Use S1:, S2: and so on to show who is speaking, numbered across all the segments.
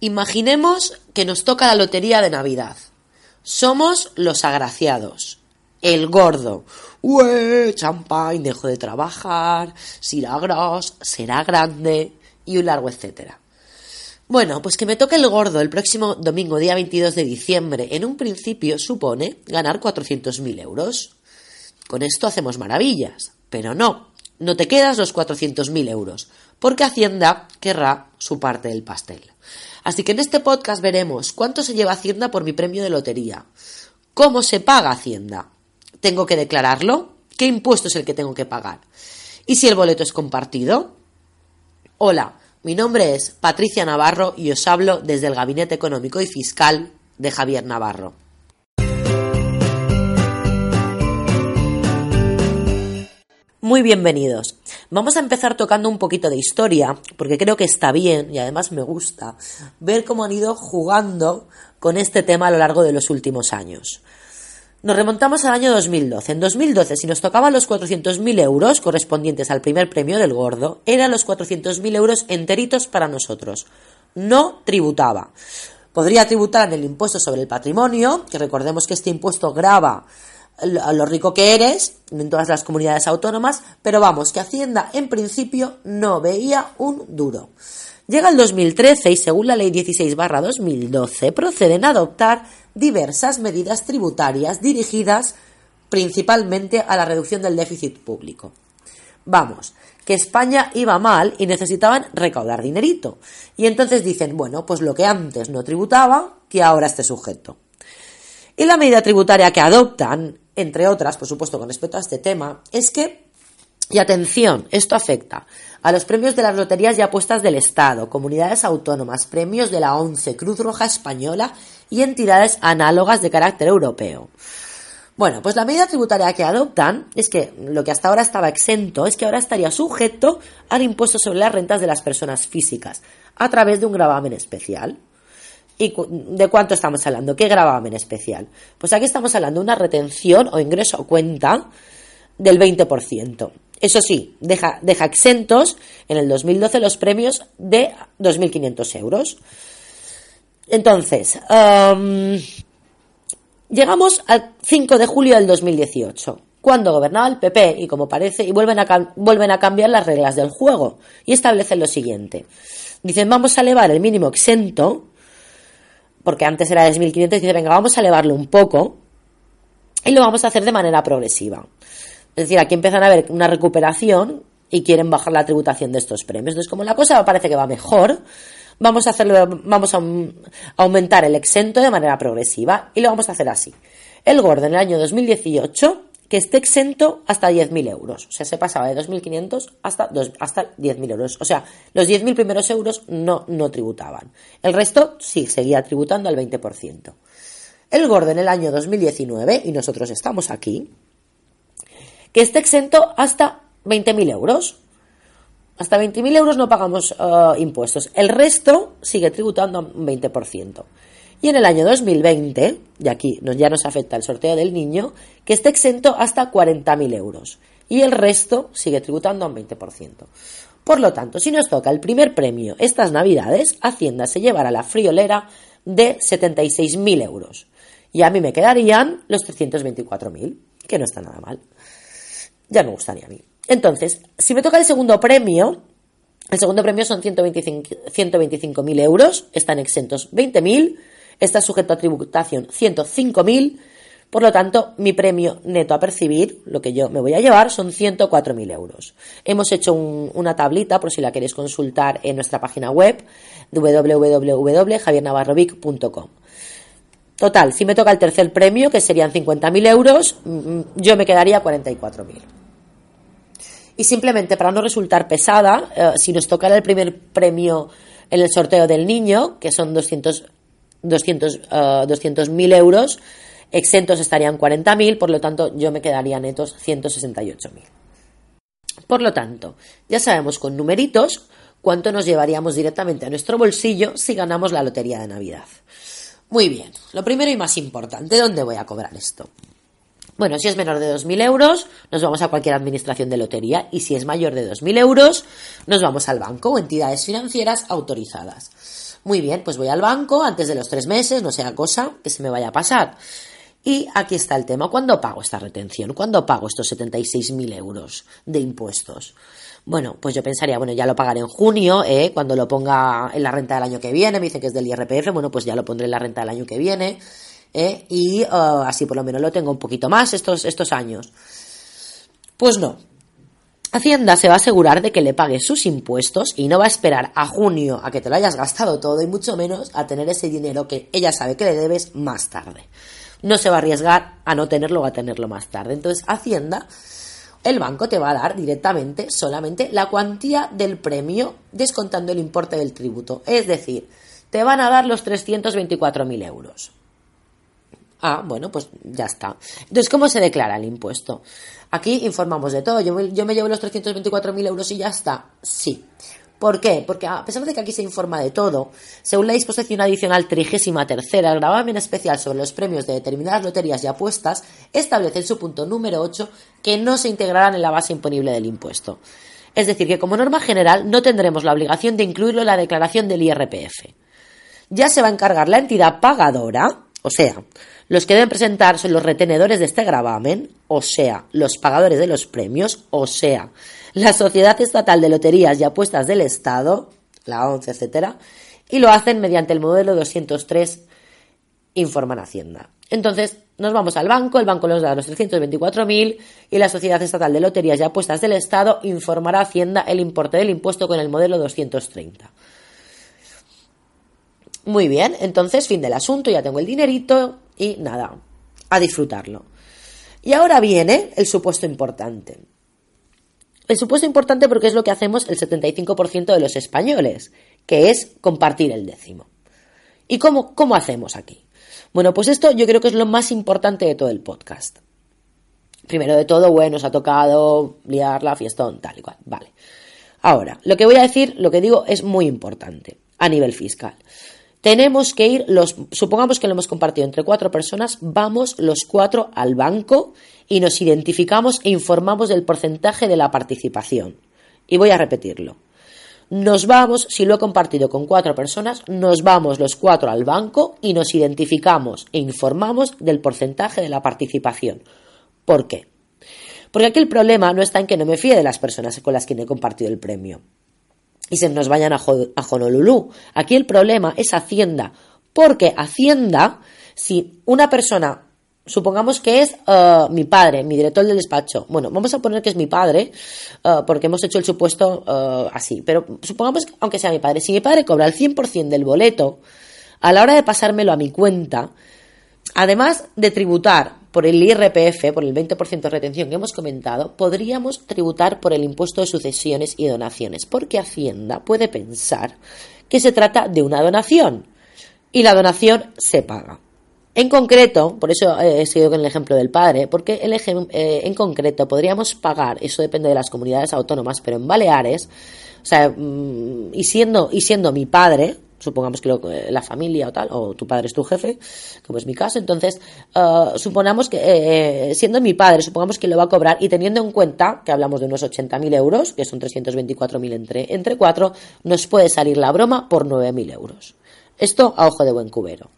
S1: Imaginemos que nos toca la lotería de Navidad. Somos los agraciados. El gordo. ¡Ue! Champagne, dejo de trabajar. Silagros, será grande. Y un largo etcétera. Bueno, pues que me toque el gordo el próximo domingo, día 22 de diciembre, en un principio supone ganar 400.000 euros. Con esto hacemos maravillas, pero no, no te quedas los 400.000 euros, porque Hacienda querrá su parte del pastel. Así que en este podcast veremos cuánto se lleva Hacienda por mi premio de lotería, cómo se paga Hacienda, tengo que declararlo, qué impuesto es el que tengo que pagar, y si el boleto es compartido. Hola, mi nombre es Patricia Navarro y os hablo desde el Gabinete Económico y Fiscal de Javier Navarro. Muy bienvenidos. Vamos a empezar tocando un poquito de historia, porque creo que está bien y además me gusta ver cómo han ido jugando con este tema a lo largo de los últimos años. Nos remontamos al año 2012. En 2012, si nos tocaban los 400.000 euros correspondientes al primer premio del gordo, eran los 400.000 euros enteritos para nosotros. No tributaba. Podría tributar en el impuesto sobre el patrimonio, que recordemos que este impuesto grava a lo rico que eres en todas las comunidades autónomas, pero vamos, que Hacienda en principio no veía un duro. Llega el 2013 y según la Ley 16-2012 proceden a adoptar diversas medidas tributarias dirigidas principalmente a la reducción del déficit público. Vamos, que España iba mal y necesitaban recaudar dinerito. Y entonces dicen, bueno, pues lo que antes no tributaba, que ahora esté sujeto. Y la medida tributaria que adoptan entre otras, por supuesto, con respecto a este tema, es que, y atención, esto afecta a los premios de las loterías y apuestas del Estado, comunidades autónomas, premios de la ONCE, Cruz Roja Española y entidades análogas de carácter europeo. Bueno, pues la medida tributaria que adoptan es que lo que hasta ahora estaba exento es que ahora estaría sujeto al impuesto sobre las rentas de las personas físicas a través de un gravamen especial. ¿Y de cuánto estamos hablando? ¿Qué gravamen especial? Pues aquí estamos hablando de una retención o ingreso a cuenta del 20%. Eso sí, deja, deja exentos en el 2012 los premios de 2.500 euros. Entonces, llegamos al 5 de julio del 2018, cuando gobernaba el PP y como parece, y vuelven a, vuelven a cambiar las reglas del juego y establecen lo siguiente. Dicen, vamos a elevar el mínimo exento porque antes era de 2.500, dice, venga, vamos a elevarlo un poco y lo vamos a hacer de manera progresiva. Es decir, aquí empiezan a haber una recuperación y quieren bajar la tributación de estos premios. Entonces, como la cosa parece que va mejor, vamos a hacerlo, vamos a aumentar el exento de manera progresiva y lo vamos a hacer así. El gordo en el año 2018 que esté exento hasta 10.000 euros. O sea, se pasaba de 2.500 hasta, hasta 10.000 euros. O sea, los 10.000 primeros euros no, no tributaban. El resto sí seguía tributando al 20%. El gordo en el año 2019, y nosotros estamos aquí, que esté exento hasta 20.000 euros. Hasta 20.000 euros no pagamos eh, impuestos. El resto sigue tributando un 20%. Y en el año 2020, y aquí ya nos afecta el sorteo del niño, que esté exento hasta 40.000 euros. Y el resto sigue tributando a un 20%. Por lo tanto, si nos toca el primer premio estas navidades, Hacienda se llevará la friolera de 76.000 euros. Y a mí me quedarían los 324.000, que no está nada mal. Ya me gustaría a mí. Entonces, si me toca el segundo premio, el segundo premio son 125.000 euros, están exentos 20.000 está sujeto a tributación 105.000, por lo tanto, mi premio neto a percibir, lo que yo me voy a llevar, son 104.000 euros. Hemos hecho una tablita, por si la queréis consultar en nuestra página web, www.javiernavarrovic.com. Total, si me toca el tercer premio, que serían 50.000 euros, mm, yo me quedaría 44.000. Y simplemente para no resultar pesada, eh, si nos tocara el primer premio en el sorteo del niño, que son 200 200.000 mil euros, exentos estarían 40.000, por lo tanto yo me quedaría netos 168.000. Por lo tanto, ya sabemos con numeritos cuánto nos llevaríamos directamente a nuestro bolsillo si ganamos la lotería de Navidad. Muy bien, lo primero y más importante, ¿dónde voy a cobrar esto? Bueno, si es menor de 2.000 euros, nos vamos a cualquier administración de lotería y si es mayor de 2.000 euros, nos vamos al banco o entidades financieras autorizadas. Muy bien, pues voy al banco antes de los tres meses, no sea cosa que se me vaya a pasar. Y aquí está el tema. ¿Cuándo pago esta retención? ¿Cuándo pago estos 76.000 euros de impuestos? Bueno, pues yo pensaría, bueno, ya lo pagaré en junio, ¿eh? cuando lo ponga en la renta del año que viene, me dice que es del IRPF, bueno, pues ya lo pondré en la renta del año que viene, ¿eh? y uh, así por lo menos lo tengo un poquito más estos, estos años. Pues no. Hacienda se va a asegurar de que le pague sus impuestos y no va a esperar a junio a que te lo hayas gastado todo y mucho menos a tener ese dinero que ella sabe que le debes más tarde. No se va a arriesgar a no tenerlo o a tenerlo más tarde. Entonces, Hacienda el banco te va a dar directamente solamente la cuantía del premio descontando el importe del tributo. Es decir, te van a dar los 324.000 euros. Ah, bueno, pues ya está. Entonces, ¿cómo se declara el impuesto? Aquí informamos de todo. Yo me, yo me llevo los 324.000 euros y ya está. Sí. ¿Por qué? Porque a pesar de que aquí se informa de todo, según la disposición adicional trigésima tercera, el gravamen especial sobre los premios de determinadas loterías y apuestas establece en su punto número 8 que no se integrarán en la base imponible del impuesto. Es decir, que como norma general no tendremos la obligación de incluirlo en la declaración del IRPF. Ya se va a encargar la entidad pagadora, o sea, los que deben presentar son los retenedores de este gravamen, o sea, los pagadores de los premios, o sea, la Sociedad Estatal de Loterías y Apuestas del Estado, la ONCE, etcétera, y lo hacen mediante el modelo 203 informan Hacienda. Entonces, nos vamos al banco, el banco nos da los 324.000 y la Sociedad Estatal de Loterías y Apuestas del Estado informará a Hacienda el importe del impuesto con el modelo 230. Muy bien, entonces fin del asunto, ya tengo el dinerito y nada, a disfrutarlo. Y ahora viene el supuesto importante. El supuesto importante porque es lo que hacemos el 75% de los españoles, que es compartir el décimo. ¿Y cómo, cómo hacemos aquí? Bueno, pues esto yo creo que es lo más importante de todo el podcast. Primero de todo, bueno, nos ha tocado liar la fiestón, tal y cual. Vale. Ahora, lo que voy a decir, lo que digo, es muy importante a nivel fiscal. Tenemos que ir, los, supongamos que lo hemos compartido entre cuatro personas, vamos los cuatro al banco y nos identificamos e informamos del porcentaje de la participación. Y voy a repetirlo. Nos vamos, si lo he compartido con cuatro personas, nos vamos los cuatro al banco y nos identificamos e informamos del porcentaje de la participación. ¿Por qué? Porque aquí el problema no está en que no me fíe de las personas con las que he compartido el premio y se nos vayan a, Honolulu. Aquí el problema es Hacienda, porque Hacienda, si una persona supongamos que es uh, mi padre, mi director del despacho. Bueno, vamos a poner que es mi padre, uh, porque hemos hecho el supuesto uh, así. Pero supongamos que, aunque sea mi padre, si mi padre cobra el 100% del boleto, a la hora de pasármelo a mi cuenta, además de tributar por el IRPF, por el 20% de retención que hemos comentado, podríamos tributar por el impuesto de sucesiones y donaciones, porque Hacienda puede pensar que se trata de una donación y la donación se paga. En concreto, por eso he seguido con el ejemplo del padre, porque el eh, en concreto podríamos pagar, eso depende de las comunidades autónomas, pero en Baleares, o sea, mm, y siendo, y siendo mi padre, supongamos que eh, la familia o tal, o tu padre es tu jefe, como es mi caso, entonces, uh, que, siendo mi padre, supongamos que lo va a cobrar y teniendo en cuenta que hablamos de unos 80.000 euros, que son 324.000 entre, entre cuatro, nos puede salir la broma por 9.000 euros. Esto a ojo de buen cubero.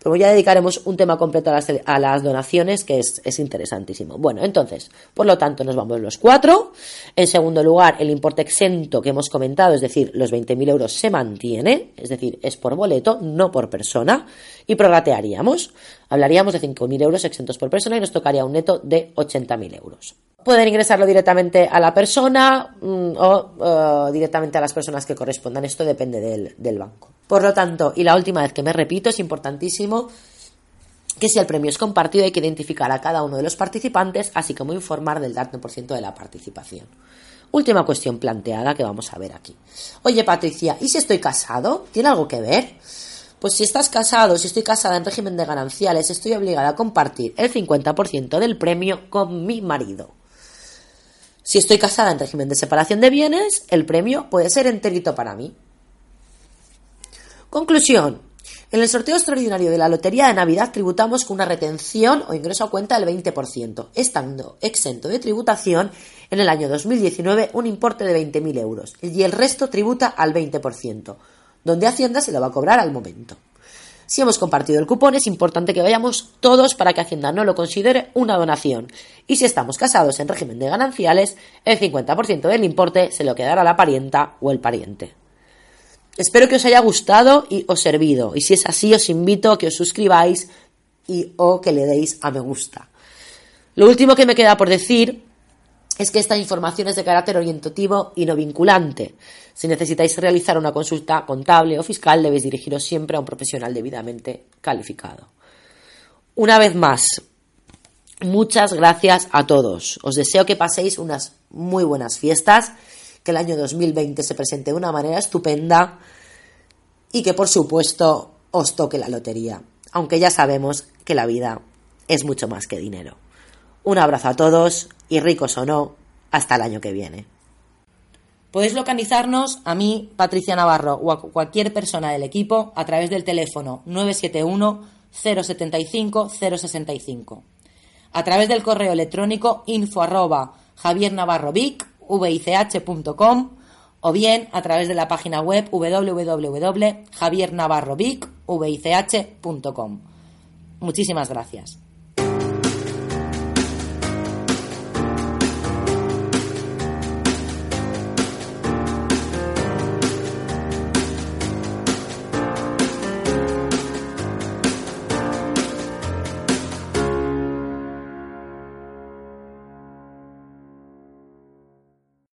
S1: Pero ya dedicaremos un tema completo a las, donaciones, que es, interesantísimo. Bueno, entonces, por lo tanto, nos vamos los cuatro. En segundo lugar, el importe exento que hemos comentado, es decir, los 20.000 euros se mantiene, es decir, es por boleto, no por persona, y prorratearíamos. Hablaríamos de 5.000 euros exentos por persona y nos tocaría un neto de 80.000 euros. Pueden ingresarlo directamente a la persona mm, o directamente a las personas que correspondan. Esto depende del, banco. Por lo tanto, y la última vez que me repito, es importantísimo que si el premio es compartido hay que identificar a cada uno de los participantes, así como informar del dato por ciento de la participación. Última cuestión planteada que vamos a ver aquí. Oye, Patricia, ¿y si estoy casado? ¿Tiene algo que ver? Pues si estás casado, si estoy casada en régimen de gananciales, estoy obligada a compartir el 50% del premio con mi marido. Si estoy casada en régimen de separación de bienes, el premio puede ser enterito para mí. Conclusión. En el sorteo extraordinario de la Lotería de Navidad tributamos con una retención o ingreso a cuenta del 20%, estando exento de tributación en el año 2019 un importe de 20.000 euros y el resto tributa al 20%, donde Hacienda se lo va a cobrar al momento. Si hemos compartido el cupón, es importante que vayamos todos para que Hacienda no lo considere una donación. Y si estamos casados en régimen de gananciales, el 50% del importe se lo quedará la parienta o el pariente. Espero que os haya gustado y os servido. Y si es así, os invito a que os suscribáis y o que le deis a me gusta. Lo último que me queda por decir es que esta información es de carácter orientativo y no vinculante. Si necesitáis realizar una consulta contable o fiscal, debéis dirigiros siempre a un profesional debidamente calificado. Una vez más, muchas gracias a todos. Os deseo que paséis unas muy buenas fiestas que el año 2020 se presente de una manera estupenda y que por supuesto os toque la lotería, aunque ya sabemos que la vida es mucho más que dinero. Un abrazo a todos y ricos o no, hasta el año que viene. Podéis localizarnos a mí, Patricia Navarro, o a cualquier persona del equipo a través del teléfono 971 075 065. A través del correo electrónico info arroba o bien a través de la página web www.javiernavarrovic.vich.com. Muchísimas gracias.